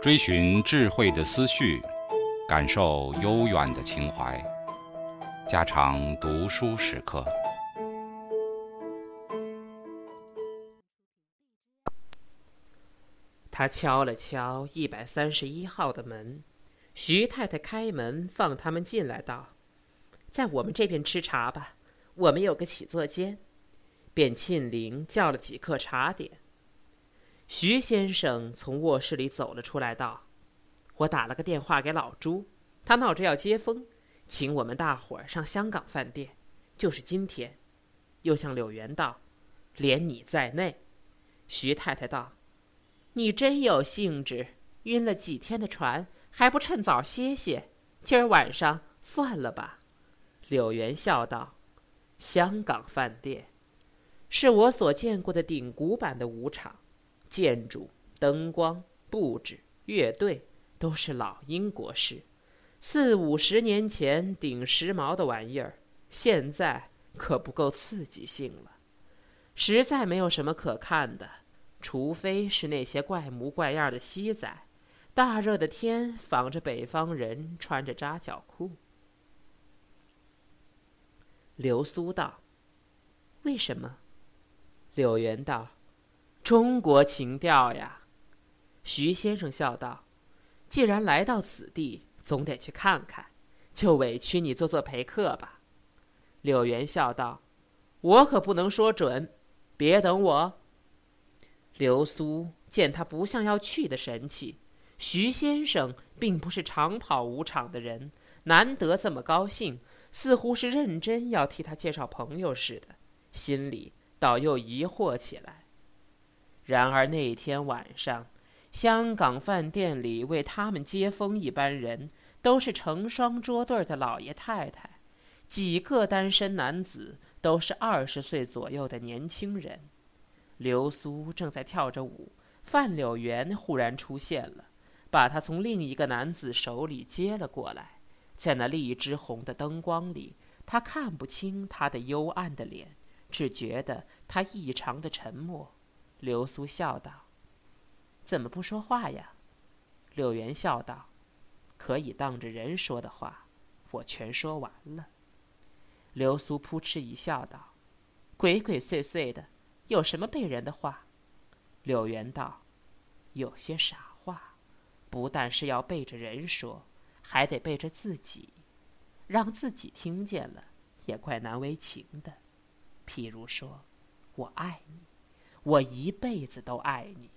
追寻智慧的思绪，感受悠远的情怀。家常读书时刻。他敲了敲一百三十一号的门，徐太太开门放他们进来，道：“在我们这边吃茶吧，我们有个起坐间。”便沁铃叫了几客茶点。徐先生从卧室里走了出来，道：“我打了个电话给老朱，他闹着要接风，请我们大伙儿上香港饭店，就是今天。”又向柳元道：“连你在内。”徐太太道。你真有兴致，晕了几天的船，还不趁早歇歇？今儿晚上算了吧。柳元笑道：“香港饭店，是我所见过的顶古板的舞场，建筑、灯光、布置、乐队都是老英国式，四五十年前顶时髦的玩意儿，现在可不够刺激性了，实在没有什么可看的。”除非是那些怪模怪样的西仔，大热的天仿着北方人穿着扎脚裤。流苏道：“为什么？”柳元道：“中国情调呀。”徐先生笑道：“既然来到此地，总得去看看，就委屈你做做陪客吧。”柳元笑道：“我可不能说准，别等我。”流苏见他不像要去的神气，徐先生并不是长跑舞场的人，难得这么高兴，似乎是认真要替他介绍朋友似的，心里倒又疑惑起来。然而那天晚上，香港饭店里为他们接风一班人，都是成双桌对的老爷太太，几个单身男子都是二十岁左右的年轻人。流苏正在跳着舞，范柳园忽然出现了，把他从另一个男子手里接了过来。在那荔枝红的灯光里，他看不清他的幽暗的脸，只觉得他异常的沉默。流苏笑道：“怎么不说话呀？”柳元笑道：“可以当着人说的话，我全说完了。”流苏扑哧一笑道：“鬼鬼祟祟的。”有什么背人的话？柳元道：“有些傻话，不但是要背着人说，还得背着自己，让自己听见了，也怪难为情的。譬如说，我爱你，我一辈子都爱你。”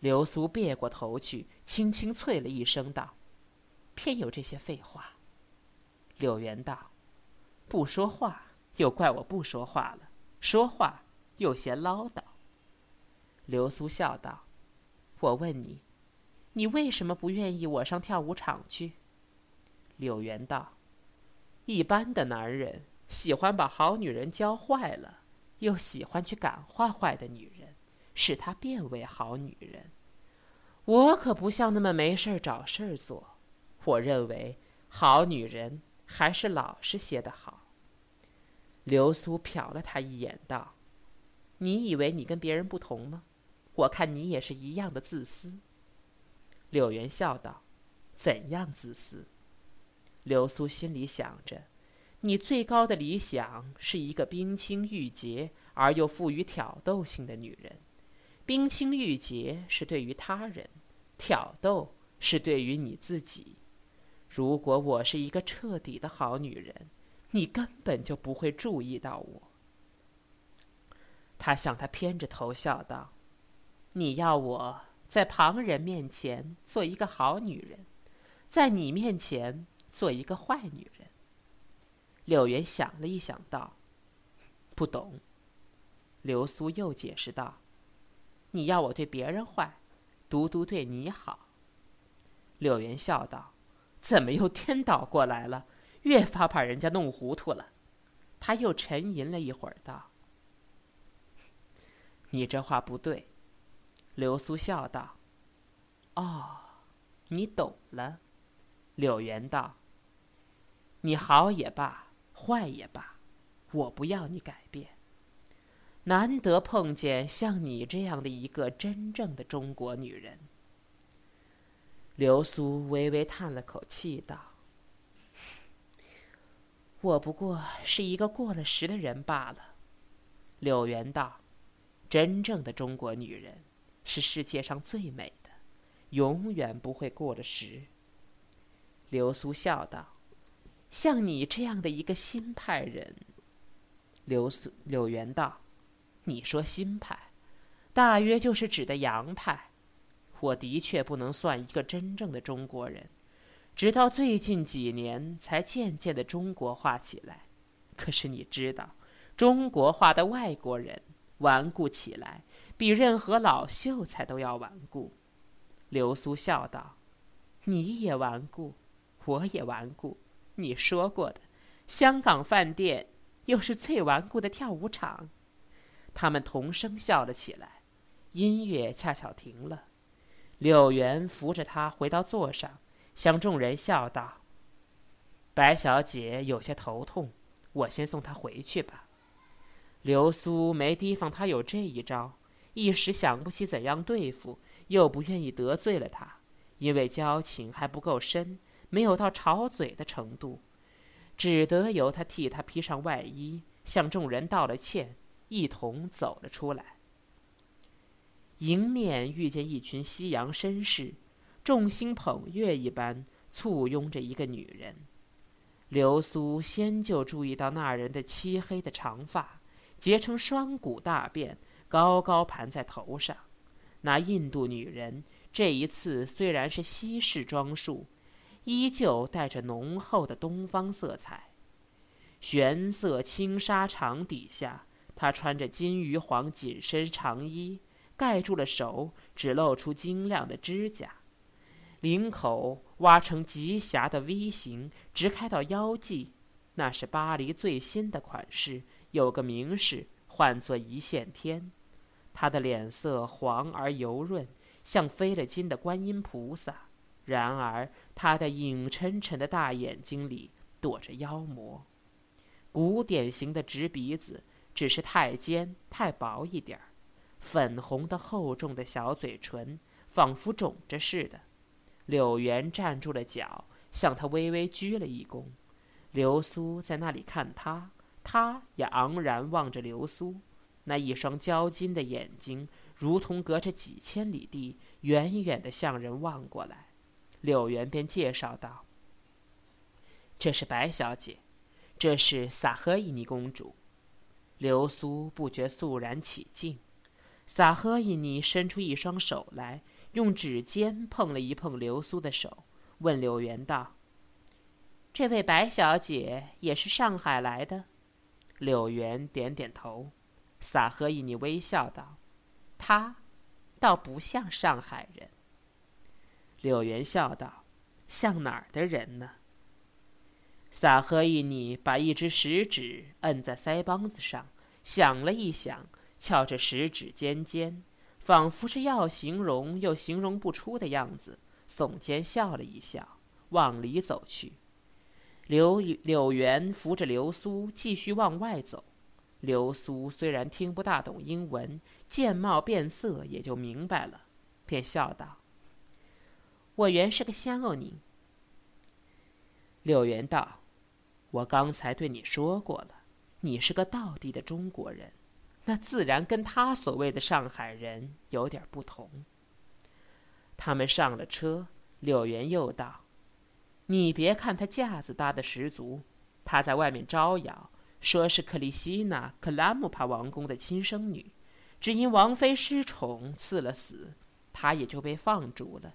流苏别过头去，轻轻啐了一声，道：“偏有这些废话。”柳元道：“不说话，又怪我不说话了；说话。”又嫌唠叨。流苏笑道：“我问你，你为什么不愿意我上跳舞场去？”柳元道：“一般的男人喜欢把好女人教坏了，又喜欢去感化坏的女人，使她变为好女人。我可不像那么没事儿找事儿做。我认为好女人还是老实些的好。”流苏瞟了他一眼，道。你以为你跟别人不同吗？我看你也是一样的自私。柳元笑道：“怎样自私？”流苏心里想着：“你最高的理想是一个冰清玉洁而又富于挑逗性的女人。冰清玉洁是对于他人，挑逗是对于你自己。如果我是一个彻底的好女人，你根本就不会注意到我。”他向他偏着头笑道：“你要我在旁人面前做一个好女人，在你面前做一个坏女人。”柳元想了一想，道：“不懂。”流苏又解释道：“你要我对别人坏，独独对你好。”柳元笑道：“怎么又颠倒过来了？越发把人家弄糊涂了。”他又沉吟了一会儿，道。你这话不对，流苏笑道：“哦，你懂了。”柳元道：“你好也罢，坏也罢，我不要你改变。”难得碰见像你这样的一个真正的中国女人。”流苏微微叹了口气，道：“我不过是一个过了时的人罢了。”柳原道：“真正的中国女人是世界上最美的，永远不会过了时。”流苏笑道：“像你这样的一个新派人。”刘苏柳原道：“你说新派，大约就是指的洋派。我的确不能算一个真正的中国人，直到最近几年才渐渐的中国化起来。可是你知道，中国化的外国人顽固起来，比任何老秀才都要顽固。”流苏笑道：“你也顽固，我也顽固。你说过的，香港饭店。”又是最顽固的跳舞场，他们同声笑了起来。音乐恰巧停了，柳原扶着他回到座上，向众人笑道：“白小姐有些头痛，我先送她回去吧。”流苏没提防他有这一招，一时想不起怎样对付，又不愿意得罪了他，因为交情还不够深，没有到吵嘴的程度。只得由他替他披上外衣，向众人道了歉，一同走了出来。迎面遇见一群西洋绅士，众星捧月一般簇拥着一个女人。流苏先就注意到那人的漆黑的长发，结成双股大辫，高高盘在头上。那印度女人这一次虽然是西式装束。依旧带着浓厚的东方色彩，玄色轻纱长底下，她穿着金鱼黄紧身长衣，盖住了手，只露出晶亮的指甲。领口挖成极狭的 V 型，直开到腰际，那是巴黎最新的款式，有个名士唤作一线天。她的脸色黄而油润，像飞了金的观音菩萨。然而，他的影沉沉的大眼睛里躲着妖魔。古典型的直鼻子，只是太尖太薄一点儿。粉红的厚重的小嘴唇，仿佛肿着似的。柳原站住了脚，向他微微鞠了一躬。流苏在那里看他，他也昂然望着流苏。那一双交金的眼睛，如同隔着几千里地，远远地向人望过来。柳原便介绍道：“这是白小姐，这是萨赫伊尼公主。”流苏不觉肃然起敬。萨赫伊尼伸出一双手来，用指尖碰了一碰流苏的手，问柳原道：“这位白小姐也是上海来的？”柳原点点头。萨赫伊尼微笑道：“她，倒不像上海人。”柳原笑道：“像哪儿的人呢？”萨赫伊尼把一只食指摁在腮帮子上，想了一想，翘着食指尖尖，仿佛是要形容又形容不出的样子，耸肩笑了一笑，往里走去。柳柳原扶着流苏继续往外走。流苏虽然听不大懂英文，见貌变色也就明白了，便笑道。我原是个香欧宁。柳原道：“我刚才对你说过了，你是个道地的中国人，那自然跟他所谓的上海人有点不同。”他们上了车，柳原又道：“你别看他架子搭的十足，他在外面招摇，说是克里希娜克拉姆帕王宫的亲生女，只因王妃失宠赐了死，他也就被放逐了。”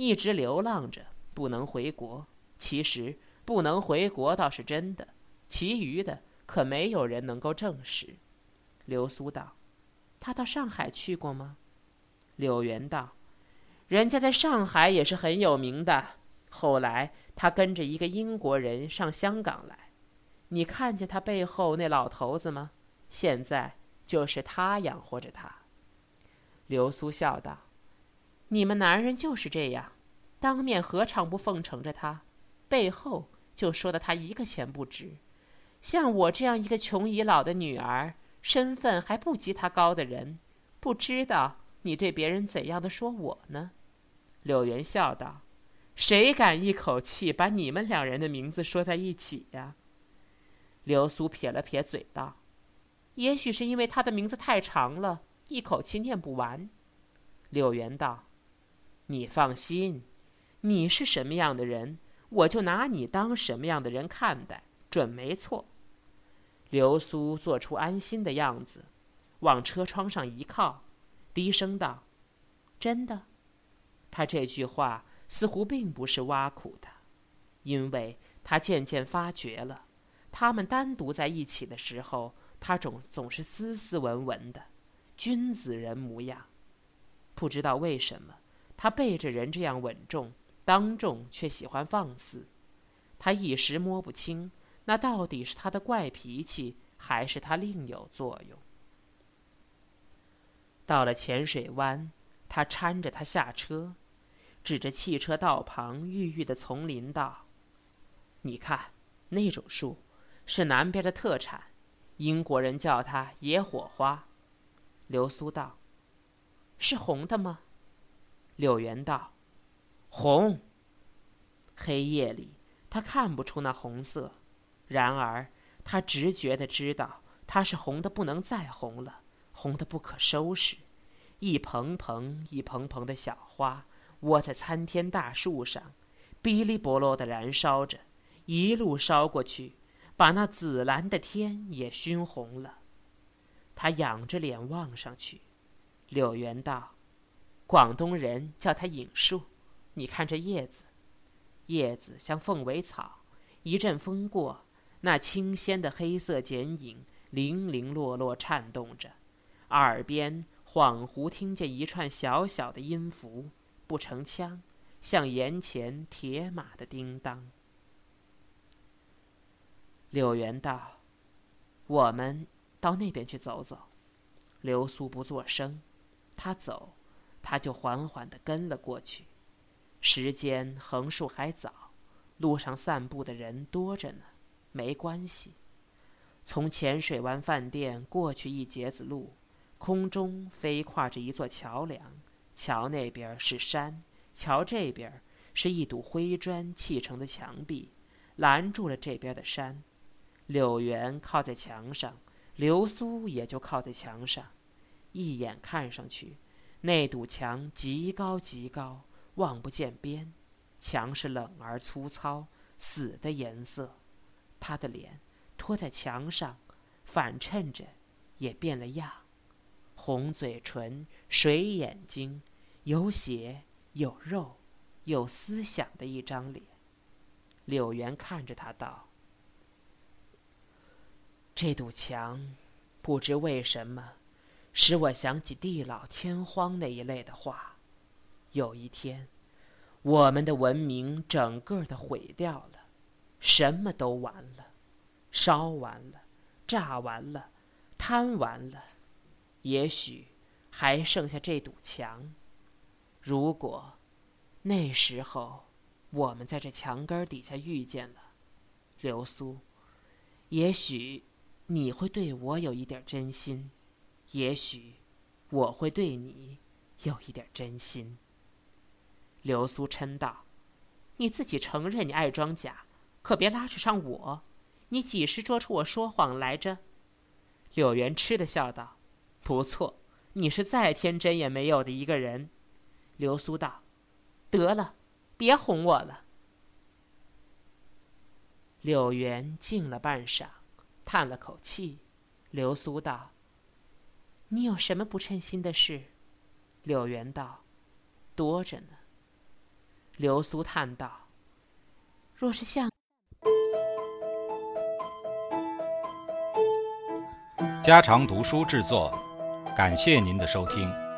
一直流浪着，不能回国。其实不能回国倒是真的，其余的可没有人能够证实。流苏道：“他到上海去过吗？”柳原道：“人家在上海也是很有名的。后来他跟着一个英国人上香港来，你看见他背后那老头子吗？现在就是他养活着他。”流苏笑道。你们男人就是这样，当面何尝不奉承着他，背后就说的他一个钱不值。像我这样一个穷已老的女儿，身份还不及他高的人，不知道你对别人怎样的说我呢？”柳元笑道：“谁敢一口气把你们两人的名字说在一起呀？”刘苏撇了撇嘴道：“也许是因为他的名字太长了，一口气念不完。”柳元道：“你放心，你是什么样的人，我就拿你当什么样的人看待，准没错。”刘苏做出安心的样子，往车窗上一靠，低声道：“真的。”他这句话似乎并不是挖苦的，因为他渐渐发觉了，他们单独在一起的时候，他总总是斯斯文文的，君子人模样。不知道为什么，他背着人这样稳重，当众却喜欢放肆。他一时摸不清，那到底是他的怪脾气，还是他另有作用。到了浅水湾，他搀着他下车。指着汽车道旁郁郁的丛林道：“你看，那种树是南边的特产，英国人叫它野火花。”流苏道：“是红的吗？”柳原道：“红。”黑夜里他看不出那红色，然而他直觉的知道它是红的不能再红了，红的不可收拾，一蓬蓬一蓬蓬的小花。窝在参天大树上，哔哩啵啰的燃烧着，一路烧过去，把那紫蓝的天也熏红了。他仰着脸望上去，柳原道：“广东人叫它影树，你看这叶子，叶子像凤尾草，一阵风过，那清鲜的黑色剪影零零落落颤动着，耳边恍惚听见一串小小的音符。”不成腔，像眼前铁马的叮当。柳元道：“我们到那边去走走。”流苏不作声，他走，他就缓缓地跟了过去。时间横竖还早，路上散步的人多着呢，没关系。从浅水湾饭店过去一截子路，空中飞跨着一座桥梁。桥那边是山，桥这边是一堵灰砖砌成的墙壁，拦住了这边的山。柳原靠在墙上，流苏也就靠在墙上。一眼看上去，那堵墙极高极高，望不见边。墙是冷而粗糙，死的颜色。他的脸托在墙上，反衬着，也变了样。红嘴唇，水眼睛。有血有肉，有思想的一张脸。柳原看着他道：“这堵墙，不知为什么，使我想起地老天荒那一类的话。有一天，我们的文明整个的毁掉了，什么都完了，烧完了，炸完了，贪完了，也许还剩下这堵墙。”如果那时候我们在这墙根底下遇见了流苏，也许你会对我有一点真心，也许我会对你有一点真心。流苏嗔道：“你自己承认你爱装假，可别拉扯上我。你几时捉出我说谎来着？”柳元痴的笑道：“不错，你是再天真也没有的一个人。”流苏道：“得了，别哄我了。”柳元静了半晌，叹了口气。流苏道：“你有什么不称心的事？”柳元道：“多着呢。”流苏叹道：“若是像……”家常读书制作，感谢您的收听。